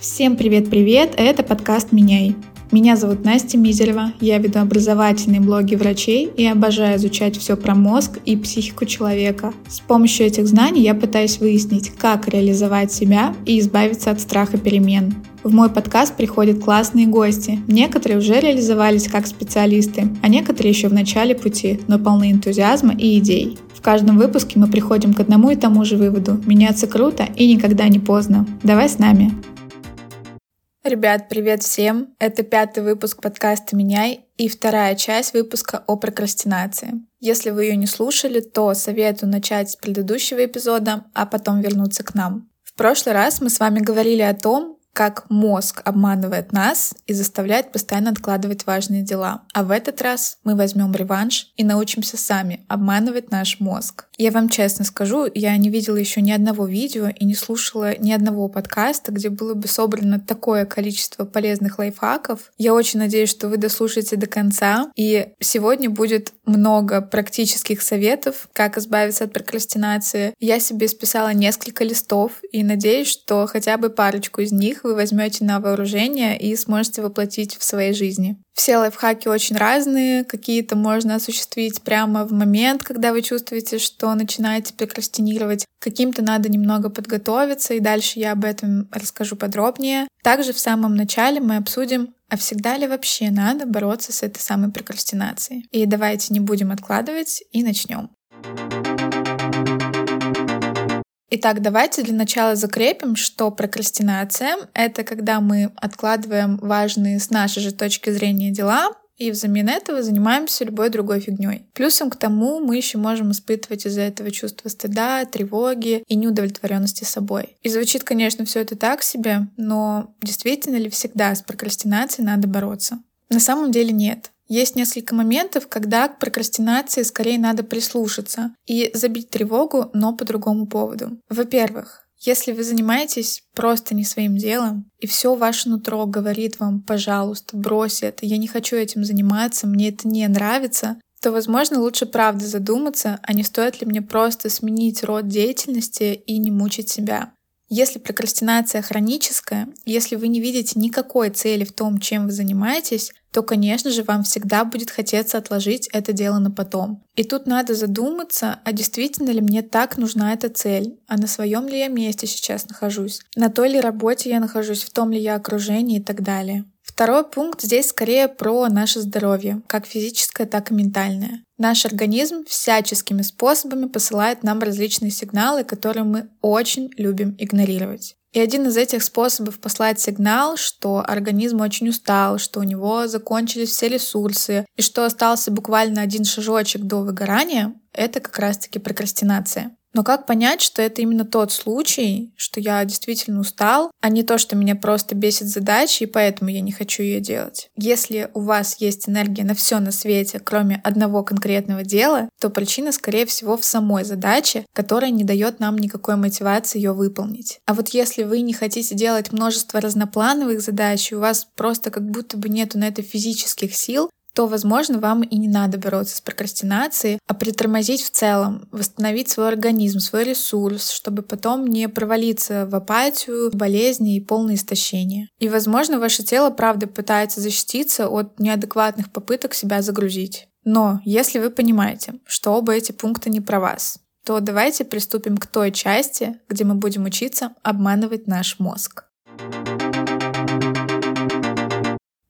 Всем привет-привет, это подкаст «Меняй». Меня зовут Настя Мизерева, я веду образовательные блоги врачей и обожаю изучать все про мозг и психику человека. С помощью этих знаний я пытаюсь выяснить, как реализовать себя и избавиться от страха перемен. В мой подкаст приходят классные гости. Некоторые уже реализовались как специалисты, а некоторые еще в начале пути, но полны энтузиазма и идей. В каждом выпуске мы приходим к одному и тому же выводу. Меняться круто и никогда не поздно. Давай с нами. Ребят, привет всем! Это пятый выпуск подкаста «Меняй» и вторая часть выпуска о прокрастинации. Если вы ее не слушали, то советую начать с предыдущего эпизода, а потом вернуться к нам. В прошлый раз мы с вами говорили о том, как мозг обманывает нас и заставляет постоянно откладывать важные дела. А в этот раз мы возьмем реванш и научимся сами обманывать наш мозг. Я вам честно скажу, я не видела еще ни одного видео и не слушала ни одного подкаста, где было бы собрано такое количество полезных лайфхаков. Я очень надеюсь, что вы дослушаете до конца. И сегодня будет много практических советов, как избавиться от прокрастинации. Я себе списала несколько листов и надеюсь, что хотя бы парочку из них вы возьмете на вооружение и сможете воплотить в своей жизни. Все лайфхаки очень разные, какие-то можно осуществить прямо в момент, когда вы чувствуете, что начинаете прокрастинировать. Каким-то надо немного подготовиться, и дальше я об этом расскажу подробнее. Также в самом начале мы обсудим, а всегда ли вообще надо бороться с этой самой прокрастинацией. И давайте не будем откладывать и начнем. Итак, давайте для начала закрепим, что прокрастинация — это когда мы откладываем важные с нашей же точки зрения дела, и взамен этого занимаемся любой другой фигней. Плюсом к тому мы еще можем испытывать из-за этого чувство стыда, тревоги и неудовлетворенности собой. И звучит, конечно, все это так себе, но действительно ли всегда с прокрастинацией надо бороться? На самом деле нет. Есть несколько моментов, когда к прокрастинации скорее надо прислушаться и забить тревогу, но по другому поводу. Во-первых, если вы занимаетесь просто не своим делом, и все ваше нутро говорит вам, пожалуйста, брось это, я не хочу этим заниматься, мне это не нравится, то, возможно, лучше правда задуматься, а не стоит ли мне просто сменить род деятельности и не мучить себя. Если прокрастинация хроническая, если вы не видите никакой цели в том, чем вы занимаетесь, то, конечно же, вам всегда будет хотеться отложить это дело на потом. И тут надо задуматься, а действительно ли мне так нужна эта цель, а на своем ли я месте сейчас нахожусь, на той ли работе я нахожусь, в том ли я окружении и так далее. Второй пункт здесь скорее про наше здоровье, как физическое, так и ментальное. Наш организм всяческими способами посылает нам различные сигналы, которые мы очень любим игнорировать. И один из этих способов послать сигнал, что организм очень устал, что у него закончились все ресурсы, и что остался буквально один шажочек до выгорания, это как раз-таки прокрастинация. Но как понять, что это именно тот случай, что я действительно устал, а не то, что меня просто бесит задача, и поэтому я не хочу ее делать? Если у вас есть энергия на все на свете, кроме одного конкретного дела, то причина, скорее всего, в самой задаче, которая не дает нам никакой мотивации ее выполнить. А вот если вы не хотите делать множество разноплановых задач, и у вас просто как будто бы нету на это физических сил, то, возможно, вам и не надо бороться с прокрастинацией, а притормозить в целом, восстановить свой организм, свой ресурс, чтобы потом не провалиться в апатию, болезни и полное истощение. И, возможно, ваше тело, правда, пытается защититься от неадекватных попыток себя загрузить. Но если вы понимаете, что оба эти пункта не про вас, то давайте приступим к той части, где мы будем учиться обманывать наш мозг.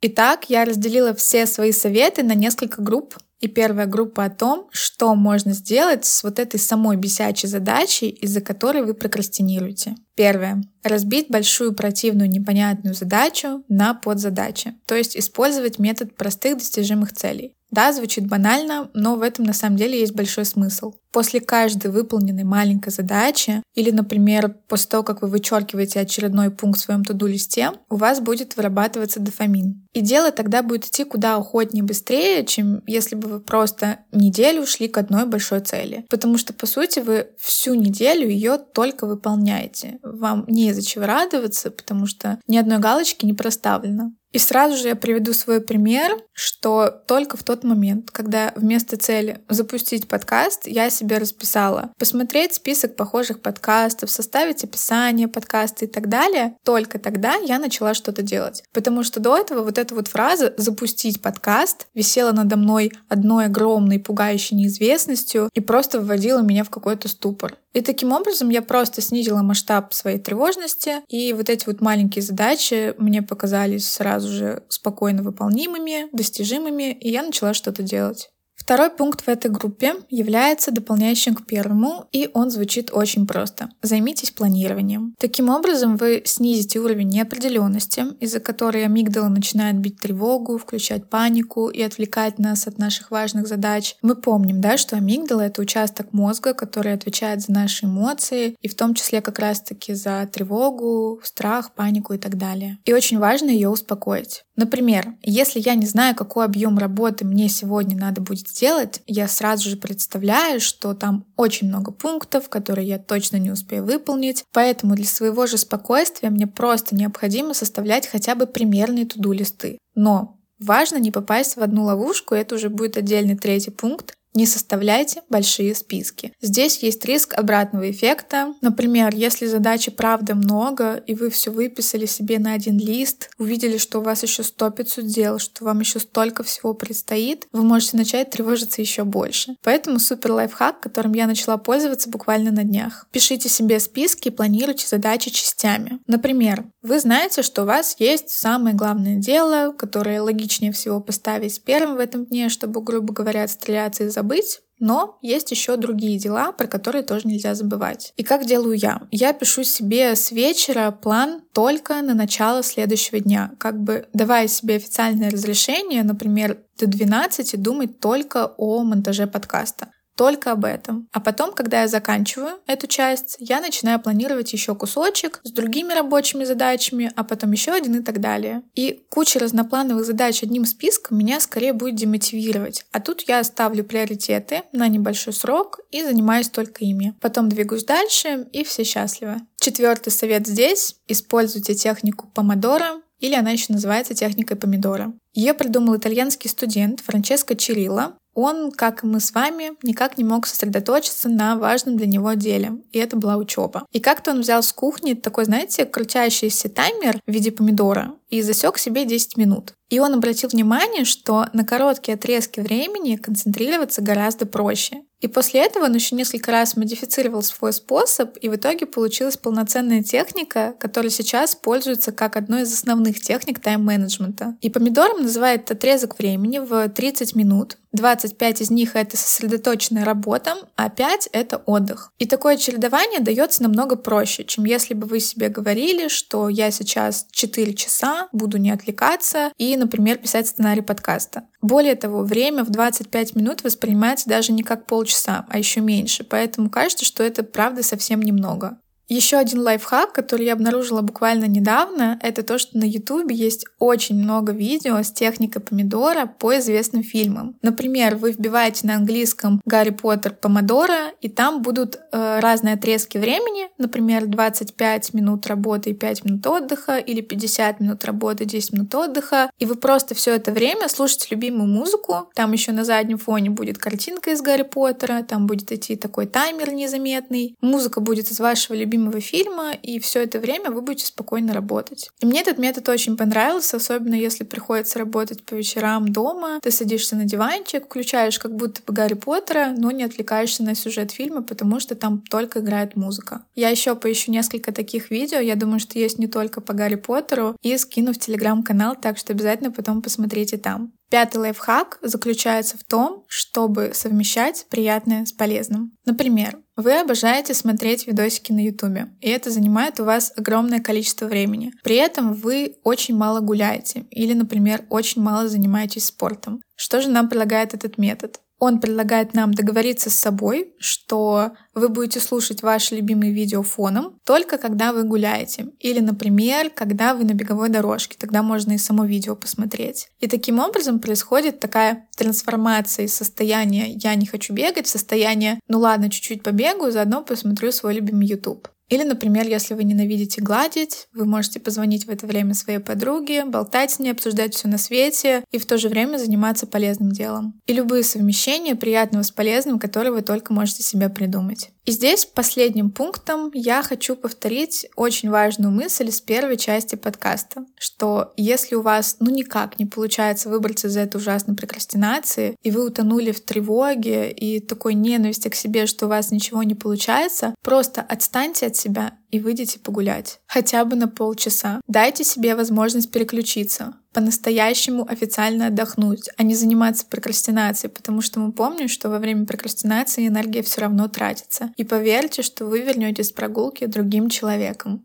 Итак, я разделила все свои советы на несколько групп. И первая группа о том, что можно сделать с вот этой самой бесячей задачей, из-за которой вы прокрастинируете. Первое. Разбить большую противную непонятную задачу на подзадачи. То есть использовать метод простых достижимых целей. Да, звучит банально, но в этом на самом деле есть большой смысл. После каждой выполненной маленькой задачи, или, например, после того, как вы вычеркиваете очередной пункт в своем туду-листе, у вас будет вырабатываться дофамин. И дело тогда будет идти куда охотнее быстрее, чем если бы вы просто неделю шли к одной большой цели. Потому что, по сути, вы всю неделю ее только выполняете. Вам не из-за чего радоваться, потому что ни одной галочки не проставлено. И сразу же я приведу свой пример, что только в тот момент, когда вместо цели запустить подкаст, я себе расписала посмотреть список похожих подкастов, составить описание подкаста и так далее, только тогда я начала что-то делать. Потому что до этого вот эта вот фраза «запустить подкаст» висела надо мной одной огромной пугающей неизвестностью и просто вводила меня в какой-то ступор. И таким образом я просто снизила масштаб своей тревожности, и вот эти вот маленькие задачи мне показались сразу же спокойно выполнимыми, достижимыми, и я начала что-то делать. Второй пункт в этой группе является дополняющим к первому, и он звучит очень просто. Займитесь планированием. Таким образом, вы снизите уровень неопределенности, из-за которой амигдала начинает бить тревогу, включать панику и отвлекать нас от наших важных задач. Мы помним, да, что амигдала — это участок мозга, который отвечает за наши эмоции, и в том числе как раз-таки за тревогу, страх, панику и так далее. И очень важно ее успокоить. Например, если я не знаю, какой объем работы мне сегодня надо будет сделать, я сразу же представляю, что там очень много пунктов, которые я точно не успею выполнить. Поэтому для своего же спокойствия мне просто необходимо составлять хотя бы примерные туду-листы. Но Важно не попасть в одну ловушку, это уже будет отдельный третий пункт, не составляйте большие списки. Здесь есть риск обратного эффекта. Например, если задачи правда много, и вы все выписали себе на один лист, увидели, что у вас еще 100 500 дел, что вам еще столько всего предстоит, вы можете начать тревожиться еще больше. Поэтому супер лайфхак, которым я начала пользоваться буквально на днях. Пишите себе списки и планируйте задачи частями. Например, вы знаете, что у вас есть самое главное дело, которое логичнее всего поставить первым в этом дне, чтобы, грубо говоря, отстреляться и забыть. Но есть еще другие дела, про которые тоже нельзя забывать. И как делаю я? Я пишу себе с вечера план только на начало следующего дня, как бы давая себе официальное разрешение, например, до 12 думать только о монтаже подкаста только об этом. А потом, когда я заканчиваю эту часть, я начинаю планировать еще кусочек с другими рабочими задачами, а потом еще один и так далее. И куча разноплановых задач одним списком меня скорее будет демотивировать. А тут я ставлю приоритеты на небольшой срок и занимаюсь только ими. Потом двигаюсь дальше, и все счастливы. Четвертый совет здесь. Используйте технику помодора, или она еще называется техникой помидора. Ее придумал итальянский студент Франческо Чирилла, он, как и мы с вами, никак не мог сосредоточиться на важном для него деле, и это была учеба. И как-то он взял с кухни такой, знаете, крутящийся таймер в виде помидора и засек себе 10 минут. И он обратил внимание, что на короткие отрезки времени концентрироваться гораздо проще. И после этого он еще несколько раз модифицировал свой способ, и в итоге получилась полноценная техника, которая сейчас пользуется как одной из основных техник тайм-менеджмента. И помидором называют отрезок времени в 30 минут. 25 из них — это сосредоточенная работа, а 5 — это отдых. И такое чередование дается намного проще, чем если бы вы себе говорили, что я сейчас 4 часа буду не отвлекаться и, например, писать сценарий подкаста. Более того, время в 25 минут воспринимается даже не как полчаса, а еще меньше, поэтому кажется, что это правда совсем немного. Еще один лайфхак, который я обнаружила буквально недавно, это то, что на YouTube есть очень много видео с техникой помидора по известным фильмам. Например, вы вбиваете на английском «Гарри Поттер помидора», и там будут э, разные отрезки времени, например, 25 минут работы и 5 минут отдыха, или 50 минут работы и 10 минут отдыха, и вы просто все это время слушаете любимую музыку, там еще на заднем фоне будет картинка из Гарри Поттера, там будет идти такой таймер незаметный, музыка будет из вашего любимого любимого фильма, и все это время вы будете спокойно работать. И мне этот метод очень понравился, особенно если приходится работать по вечерам дома. Ты садишься на диванчик, включаешь как будто бы Гарри Поттера, но не отвлекаешься на сюжет фильма, потому что там только играет музыка. Я еще поищу несколько таких видео, я думаю, что есть не только по Гарри Поттеру, и скину в телеграм-канал, так что обязательно потом посмотрите там. Пятый лайфхак заключается в том, чтобы совмещать приятное с полезным. Например, вы обожаете смотреть видосики на YouTube, и это занимает у вас огромное количество времени. При этом вы очень мало гуляете или, например, очень мало занимаетесь спортом. Что же нам предлагает этот метод? Он предлагает нам договориться с собой, что вы будете слушать ваши любимые видео фоном только когда вы гуляете. Или, например, когда вы на беговой дорожке. Тогда можно и само видео посмотреть. И таким образом происходит такая трансформация из состояния «я не хочу бегать» в состояние «ну ладно, чуть-чуть побегаю, заодно посмотрю свой любимый YouTube». Или, например, если вы ненавидите гладить, вы можете позвонить в это время своей подруге, болтать с ней, обсуждать все на свете и в то же время заниматься полезным делом. И любые совмещения приятного с полезным, которые вы только можете себе придумать. И здесь последним пунктом я хочу повторить очень важную мысль из первой части подкаста, что если у вас ну никак не получается выбраться из этой ужасной прокрастинации, и вы утонули в тревоге и такой ненависти к себе, что у вас ничего не получается, просто отстаньте от себя и выйдите погулять. Хотя бы на полчаса. Дайте себе возможность переключиться по-настоящему официально отдохнуть, а не заниматься прокрастинацией, потому что мы помним, что во время прокрастинации энергия все равно тратится. И поверьте, что вы вернетесь с прогулки другим человеком.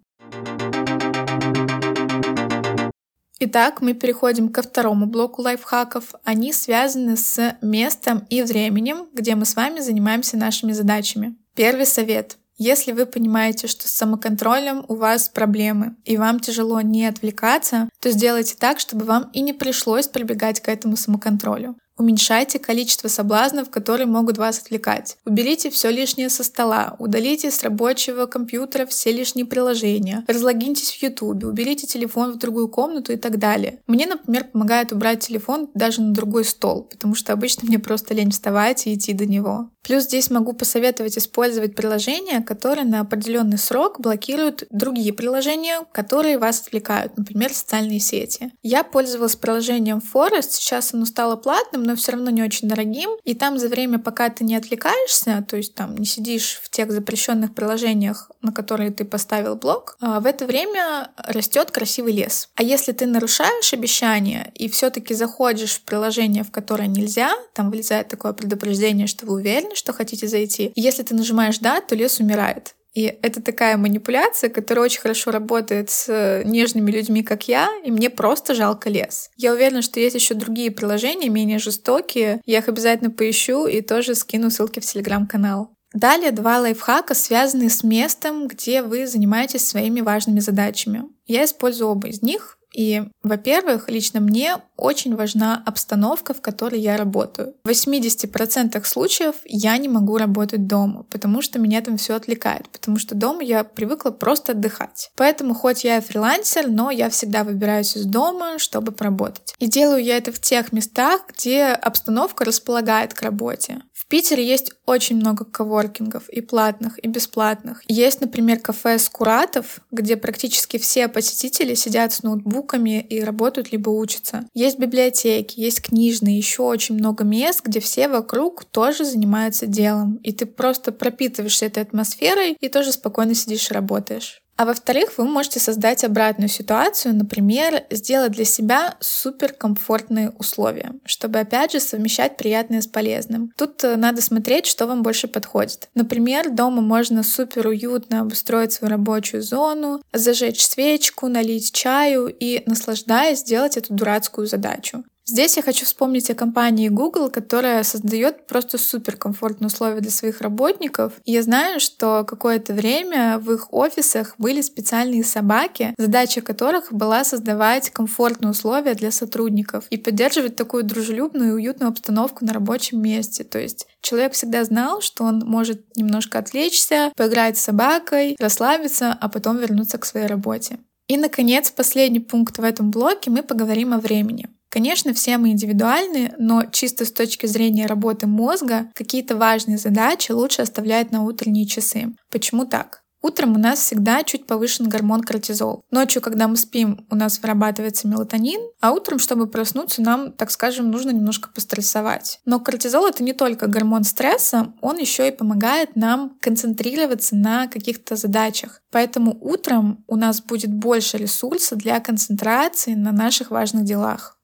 Итак, мы переходим ко второму блоку лайфхаков. Они связаны с местом и временем, где мы с вами занимаемся нашими задачами. Первый совет. Если вы понимаете, что с самоконтролем у вас проблемы, и вам тяжело не отвлекаться, то сделайте так, чтобы вам и не пришлось прибегать к этому самоконтролю. Уменьшайте количество соблазнов, которые могут вас отвлекать. Уберите все лишнее со стола, удалите с рабочего компьютера все лишние приложения, разлогиньтесь в YouTube, уберите телефон в другую комнату и так далее. Мне, например, помогает убрать телефон даже на другой стол, потому что обычно мне просто лень вставать и идти до него. Плюс здесь могу посоветовать использовать приложения, которые на определенный срок блокируют другие приложения, которые вас отвлекают, например, социальные сети. Я пользовалась приложением Forest, сейчас оно стало платным, но все равно не очень дорогим. И там за время, пока ты не отвлекаешься, то есть там не сидишь в тех запрещенных приложениях, на которые ты поставил блок, а в это время растет красивый лес. А если ты нарушаешь обещание и все-таки заходишь в приложение, в которое нельзя, там вылезает такое предупреждение, что вы уверены, что хотите зайти. Если ты нажимаешь «да», то лес умирает. И это такая манипуляция, которая очень хорошо работает с нежными людьми, как я, и мне просто жалко лес. Я уверена, что есть еще другие приложения, менее жестокие. Я их обязательно поищу и тоже скину ссылки в телеграм-канал. Далее два лайфхака, связанные с местом, где вы занимаетесь своими важными задачами. Я использую оба из них. И, во-первых, лично мне очень важна обстановка, в которой я работаю. В 80% случаев я не могу работать дома, потому что меня там все отвлекает, потому что дома я привыкла просто отдыхать. Поэтому хоть я и фрилансер, но я всегда выбираюсь из дома, чтобы поработать. И делаю я это в тех местах, где обстановка располагает к работе. Питере есть очень много коворкингов, и платных, и бесплатных. Есть, например, кафе Скуратов, где практически все посетители сидят с ноутбуками и работают либо учатся. Есть библиотеки, есть книжные, еще очень много мест, где все вокруг тоже занимаются делом. И ты просто пропитываешься этой атмосферой и тоже спокойно сидишь и работаешь. А во-вторых, вы можете создать обратную ситуацию, например, сделать для себя суперкомфортные условия, чтобы опять же совмещать приятное с полезным. Тут э, надо смотреть, что вам больше подходит. Например, дома можно супер уютно обустроить свою рабочую зону, зажечь свечку, налить чаю и, наслаждаясь, сделать эту дурацкую задачу. Здесь я хочу вспомнить о компании Google, которая создает просто суперкомфортные условия для своих работников. И я знаю, что какое-то время в их офисах были специальные собаки, задача которых была создавать комфортные условия для сотрудников и поддерживать такую дружелюбную и уютную обстановку на рабочем месте. То есть человек всегда знал, что он может немножко отвлечься, поиграть с собакой, расслабиться, а потом вернуться к своей работе. И, наконец, последний пункт в этом блоке мы поговорим о времени. Конечно, все мы индивидуальны, но чисто с точки зрения работы мозга какие-то важные задачи лучше оставлять на утренние часы. Почему так? Утром у нас всегда чуть повышен гормон кортизол. Ночью, когда мы спим, у нас вырабатывается мелатонин, а утром, чтобы проснуться, нам, так скажем, нужно немножко пострессовать. Но кортизол — это не только гормон стресса, он еще и помогает нам концентрироваться на каких-то задачах. Поэтому утром у нас будет больше ресурса для концентрации на наших важных делах.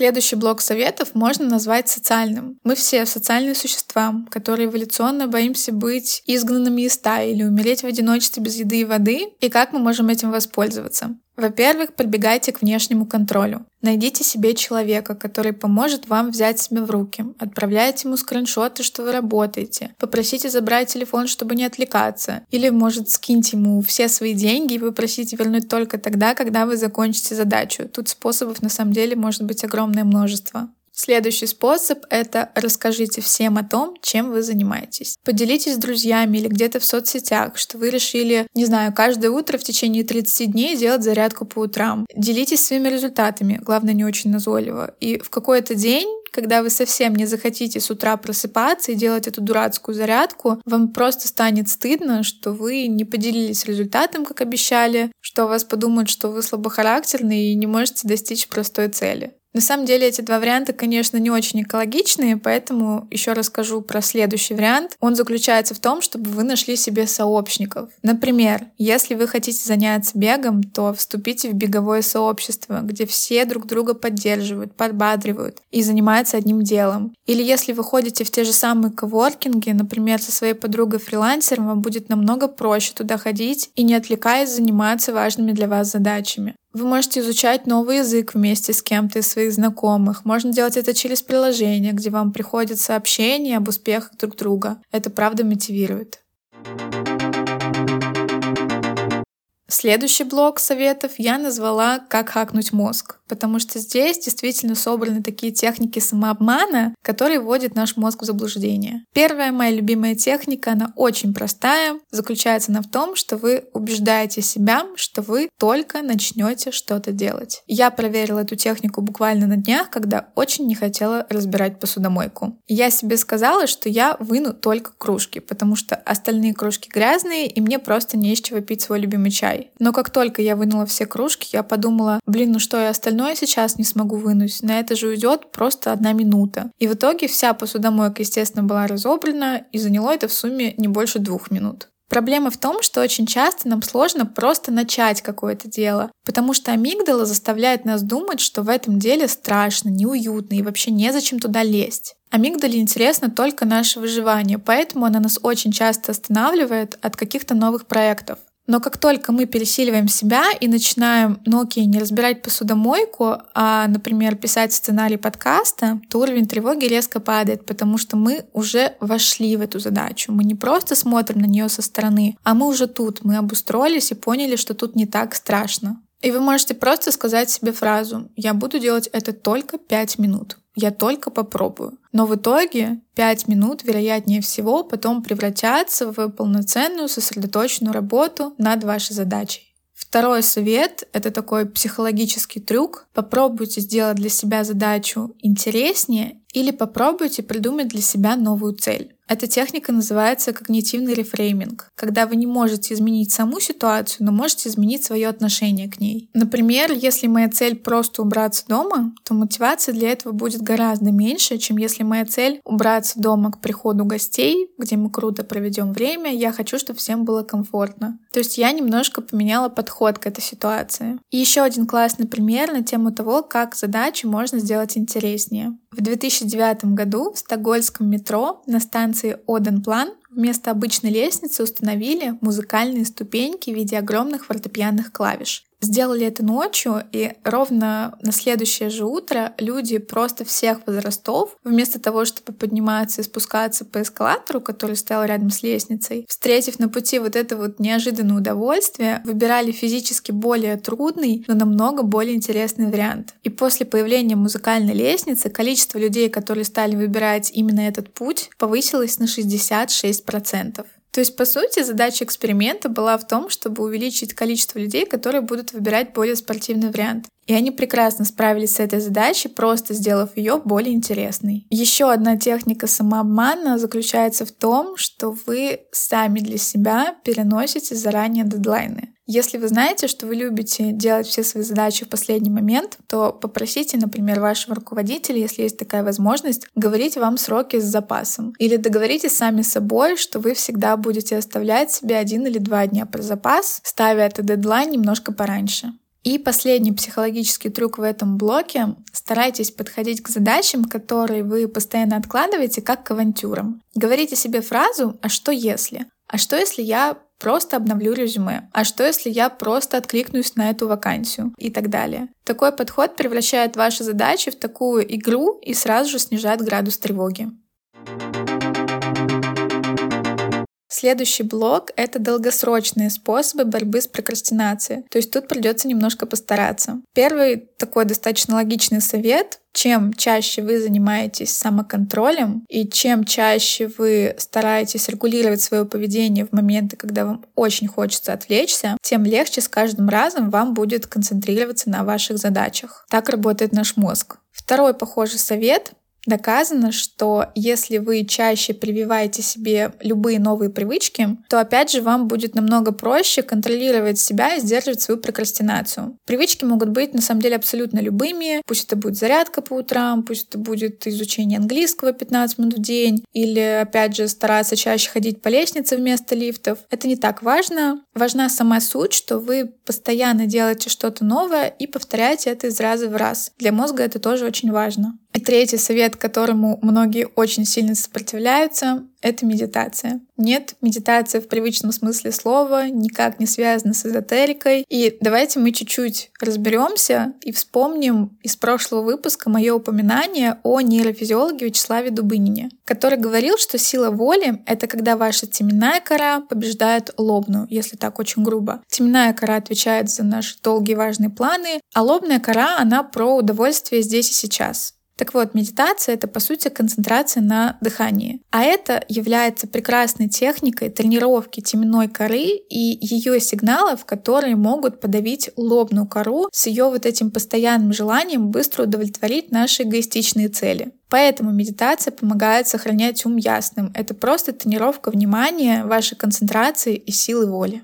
Следующий блок советов можно назвать социальным. Мы все социальные существа, которые эволюционно боимся быть изгнанными из стаи или умереть в одиночестве без еды и воды, и как мы можем этим воспользоваться. Во-первых, подбегайте к внешнему контролю. Найдите себе человека, который поможет вам взять себя в руки. Отправляйте ему скриншоты, что вы работаете. Попросите забрать телефон, чтобы не отвлекаться. Или, может, скиньте ему все свои деньги и попросите вернуть только тогда, когда вы закончите задачу. Тут способов на самом деле может быть огромное множество. Следующий способ — это расскажите всем о том, чем вы занимаетесь. Поделитесь с друзьями или где-то в соцсетях, что вы решили, не знаю, каждое утро в течение 30 дней делать зарядку по утрам. Делитесь своими результатами, главное, не очень назойливо. И в какой-то день когда вы совсем не захотите с утра просыпаться и делать эту дурацкую зарядку, вам просто станет стыдно, что вы не поделились результатом, как обещали, что вас подумают, что вы слабохарактерный и не можете достичь простой цели. На самом деле эти два варианта, конечно, не очень экологичные, поэтому еще расскажу про следующий вариант. Он заключается в том, чтобы вы нашли себе сообщников. Например, если вы хотите заняться бегом, то вступите в беговое сообщество, где все друг друга поддерживают, подбадривают и занимаются одним делом. Или если вы ходите в те же самые коворкинги, например, со своей подругой-фрилансером, вам будет намного проще туда ходить и не отвлекаясь заниматься важными для вас задачами. Вы можете изучать новый язык вместе с кем-то из своих знакомых. Можно делать это через приложение, где вам приходят сообщения об успехах друг друга. Это правда мотивирует. Следующий блок советов я назвала «Как хакнуть мозг», потому что здесь действительно собраны такие техники самообмана, которые вводят наш мозг в заблуждение. Первая моя любимая техника, она очень простая, заключается она в том, что вы убеждаете себя, что вы только начнете что-то делать. Я проверила эту технику буквально на днях, когда очень не хотела разбирать посудомойку. Я себе сказала, что я выну только кружки, потому что остальные кружки грязные, и мне просто не из чего пить свой любимый чай. Но как только я вынула все кружки, я подумала, блин, ну что, я остальное сейчас не смогу вынуть. На это же уйдет просто одна минута. И в итоге вся посудомойка, естественно, была разобрана, и заняло это в сумме не больше двух минут. Проблема в том, что очень часто нам сложно просто начать какое-то дело, потому что амигдала заставляет нас думать, что в этом деле страшно, неуютно и вообще незачем туда лезть. Амигдале интересно только наше выживание, поэтому она нас очень часто останавливает от каких-то новых проектов. Но как только мы пересиливаем себя и начинаем, ну окей, не разбирать посудомойку, а, например, писать сценарий подкаста, то уровень тревоги резко падает, потому что мы уже вошли в эту задачу. Мы не просто смотрим на нее со стороны, а мы уже тут, мы обустроились и поняли, что тут не так страшно. И вы можете просто сказать себе фразу «Я буду делать это только 5 минут» я только попробую. Но в итоге 5 минут, вероятнее всего, потом превратятся в полноценную сосредоточенную работу над вашей задачей. Второй совет — это такой психологический трюк. Попробуйте сделать для себя задачу интереснее или попробуйте придумать для себя новую цель. Эта техника называется когнитивный рефрейминг, когда вы не можете изменить саму ситуацию, но можете изменить свое отношение к ней. Например, если моя цель просто убраться дома, то мотивация для этого будет гораздо меньше, чем если моя цель убраться дома к приходу гостей, где мы круто проведем время, я хочу, чтобы всем было комфортно. То есть я немножко поменяла подход к этой ситуации. И еще один классный пример на тему того, как задачу можно сделать интереснее. В 2009 году в стокгольмском метро на станции Оденплан вместо обычной лестницы установили музыкальные ступеньки в виде огромных фортепианных клавиш. Сделали это ночью, и ровно на следующее же утро люди просто всех возрастов, вместо того, чтобы подниматься и спускаться по эскалатору, который стоял рядом с лестницей, встретив на пути вот это вот неожиданное удовольствие, выбирали физически более трудный, но намного более интересный вариант. И после появления музыкальной лестницы количество людей, которые стали выбирать именно этот путь, повысилось на 66%. То есть, по сути, задача эксперимента была в том, чтобы увеличить количество людей, которые будут выбирать более спортивный вариант. И они прекрасно справились с этой задачей, просто сделав ее более интересной. Еще одна техника самообмана заключается в том, что вы сами для себя переносите заранее дедлайны. Если вы знаете, что вы любите делать все свои задачи в последний момент, то попросите, например, вашего руководителя, если есть такая возможность, говорить вам сроки с запасом. Или договоритесь сами с собой, что вы всегда будете оставлять себе один или два дня про запас, ставя этот дедлайн немножко пораньше. И последний психологический трюк в этом блоке — старайтесь подходить к задачам, которые вы постоянно откладываете, как к авантюрам. Говорите себе фразу «а что если?», «а что если я просто обновлю резюме. А что, если я просто откликнусь на эту вакансию и так далее. Такой подход превращает ваши задачи в такую игру и сразу же снижает градус тревоги. Следующий блок — это долгосрочные способы борьбы с прокрастинацией. То есть тут придется немножко постараться. Первый такой достаточно логичный совет чем чаще вы занимаетесь самоконтролем и чем чаще вы стараетесь регулировать свое поведение в моменты, когда вам очень хочется отвлечься, тем легче с каждым разом вам будет концентрироваться на ваших задачах. Так работает наш мозг. Второй похожий совет Доказано, что если вы чаще прививаете себе любые новые привычки, то опять же вам будет намного проще контролировать себя и сдерживать свою прокрастинацию. Привычки могут быть на самом деле абсолютно любыми. Пусть это будет зарядка по утрам, пусть это будет изучение английского 15 минут в день, или опять же стараться чаще ходить по лестнице вместо лифтов. Это не так важно. Важна сама суть, что вы постоянно делаете что-то новое и повторяете это из раза в раз. Для мозга это тоже очень важно. И третий совет, которому многие очень сильно сопротивляются, это медитация. Нет, медитация в привычном смысле слова никак не связана с эзотерикой. И давайте мы чуть-чуть разберемся и вспомним из прошлого выпуска мое упоминание о нейрофизиологе Вячеславе Дубынине, который говорил, что сила воли — это когда ваша теменная кора побеждает лобную, если так очень грубо. Теменная кора отвечает за наши долгие важные планы, а лобная кора, она про удовольствие здесь и сейчас. Так вот, медитация — это, по сути, концентрация на дыхании. А это является прекрасной техникой тренировки теменной коры и ее сигналов, которые могут подавить лобную кору с ее вот этим постоянным желанием быстро удовлетворить наши эгоистичные цели. Поэтому медитация помогает сохранять ум ясным. Это просто тренировка внимания, вашей концентрации и силы воли.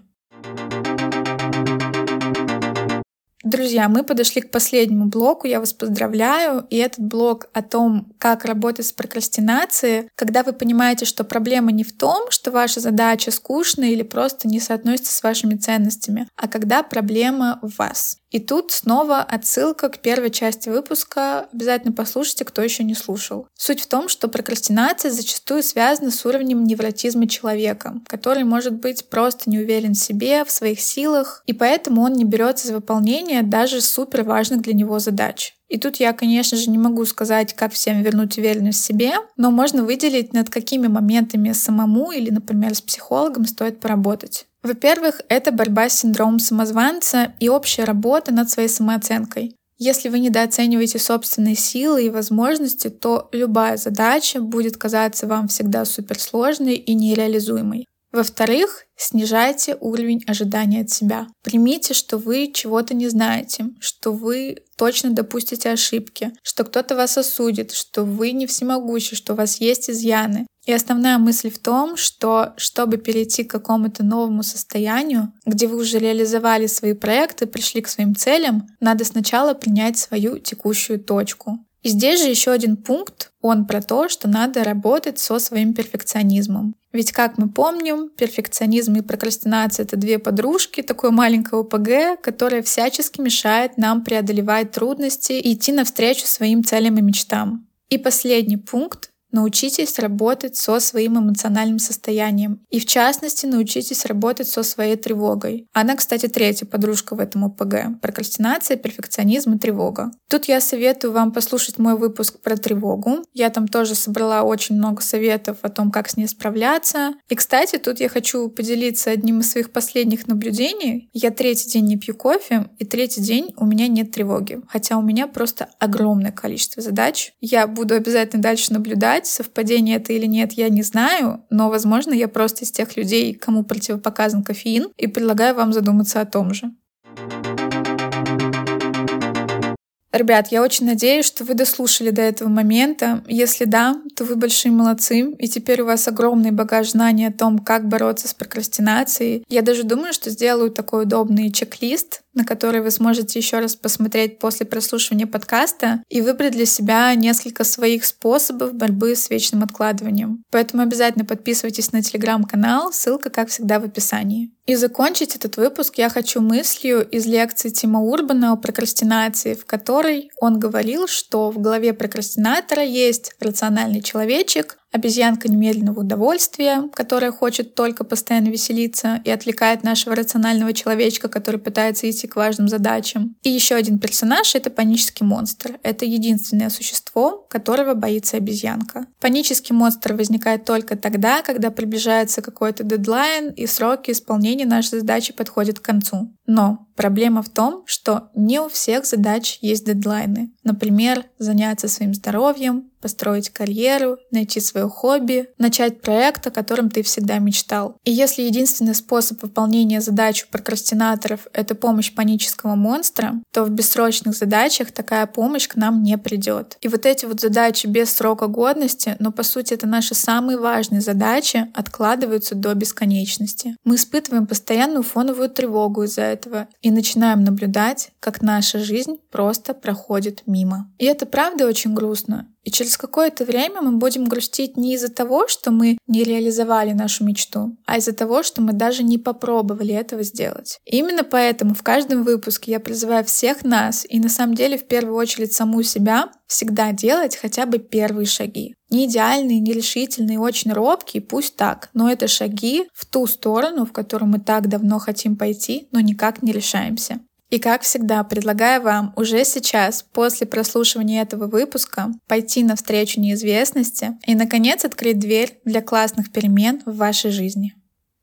Друзья, мы подошли к последнему блоку. Я вас поздравляю. И этот блок о том, как работать с прокрастинацией, когда вы понимаете, что проблема не в том, что ваша задача скучная или просто не соотносится с вашими ценностями, а когда проблема в вас. И тут снова отсылка к первой части выпуска. Обязательно послушайте, кто еще не слушал. Суть в том, что прокрастинация зачастую связана с уровнем невротизма человека, который может быть просто не уверен в себе, в своих силах, и поэтому он не берется за выполнение даже супер важных для него задач. И тут я, конечно же, не могу сказать, как всем вернуть уверенность в себе, но можно выделить, над какими моментами самому или, например, с психологом стоит поработать. Во-первых, это борьба с синдромом самозванца и общая работа над своей самооценкой. Если вы недооцениваете собственные силы и возможности, то любая задача будет казаться вам всегда суперсложной и нереализуемой. Во-вторых, снижайте уровень ожидания от себя. Примите, что вы чего-то не знаете, что вы точно допустите ошибки, что кто-то вас осудит, что вы не всемогущи, что у вас есть изъяны. И основная мысль в том, что чтобы перейти к какому-то новому состоянию, где вы уже реализовали свои проекты, пришли к своим целям, надо сначала принять свою текущую точку. И здесь же еще один пункт, он про то, что надо работать со своим перфекционизмом. Ведь, как мы помним, перфекционизм и прокрастинация — это две подружки, такое маленькое ОПГ, которое всячески мешает нам преодолевать трудности и идти навстречу своим целям и мечтам. И последний пункт Научитесь работать со своим эмоциональным состоянием. И в частности, научитесь работать со своей тревогой. Она, кстати, третья подружка в этом ОПГ. Прокрастинация, перфекционизм и тревога. Тут я советую вам послушать мой выпуск про тревогу. Я там тоже собрала очень много советов о том, как с ней справляться. И, кстати, тут я хочу поделиться одним из своих последних наблюдений. Я третий день не пью кофе, и третий день у меня нет тревоги. Хотя у меня просто огромное количество задач. Я буду обязательно дальше наблюдать, сказать, совпадение это или нет, я не знаю, но, возможно, я просто из тех людей, кому противопоказан кофеин, и предлагаю вам задуматься о том же. Ребят, я очень надеюсь, что вы дослушали до этого момента. Если да, то вы большие молодцы, и теперь у вас огромный багаж знаний о том, как бороться с прокрастинацией. Я даже думаю, что сделаю такой удобный чек-лист на который вы сможете еще раз посмотреть после прослушивания подкаста и выбрать для себя несколько своих способов борьбы с вечным откладыванием. Поэтому обязательно подписывайтесь на телеграм-канал, ссылка, как всегда, в описании. И закончить этот выпуск я хочу мыслью из лекции Тима Урбана о прокрастинации, в которой он говорил, что в голове прокрастинатора есть рациональный человечек, обезьянка немедленного удовольствия, которая хочет только постоянно веселиться и отвлекает нашего рационального человечка, который пытается идти к важным задачам. И еще один персонаж — это панический монстр. Это единственное существо, которого боится обезьянка. Панический монстр возникает только тогда, когда приближается какой-то дедлайн и сроки исполнения нашей задачи подходят к концу. Но проблема в том, что не у всех задач есть дедлайны. Например, заняться своим здоровьем, построить карьеру, найти свое хобби, начать проект, о котором ты всегда мечтал. И если единственный способ выполнения задач у прокрастинаторов — это помощь панического монстра, то в бессрочных задачах такая помощь к нам не придет. И вот эти вот задачи без срока годности, но по сути это наши самые важные задачи, откладываются до бесконечности. Мы испытываем постоянную фоновую тревогу из-за этого и начинаем наблюдать, как наша жизнь просто проходит мимо. И это правда очень грустно. И через какое-то время мы будем грустить не из-за того, что мы не реализовали нашу мечту, а из-за того, что мы даже не попробовали этого сделать. И именно поэтому в каждом выпуске я призываю всех нас, и на самом деле в первую очередь саму себя, всегда делать хотя бы первые шаги. Не идеальные, не решительные, очень робкие, пусть так, но это шаги в ту сторону, в которую мы так давно хотим пойти, но никак не решаемся. И как всегда, предлагаю вам уже сейчас, после прослушивания этого выпуска, пойти навстречу неизвестности и, наконец, открыть дверь для классных перемен в вашей жизни.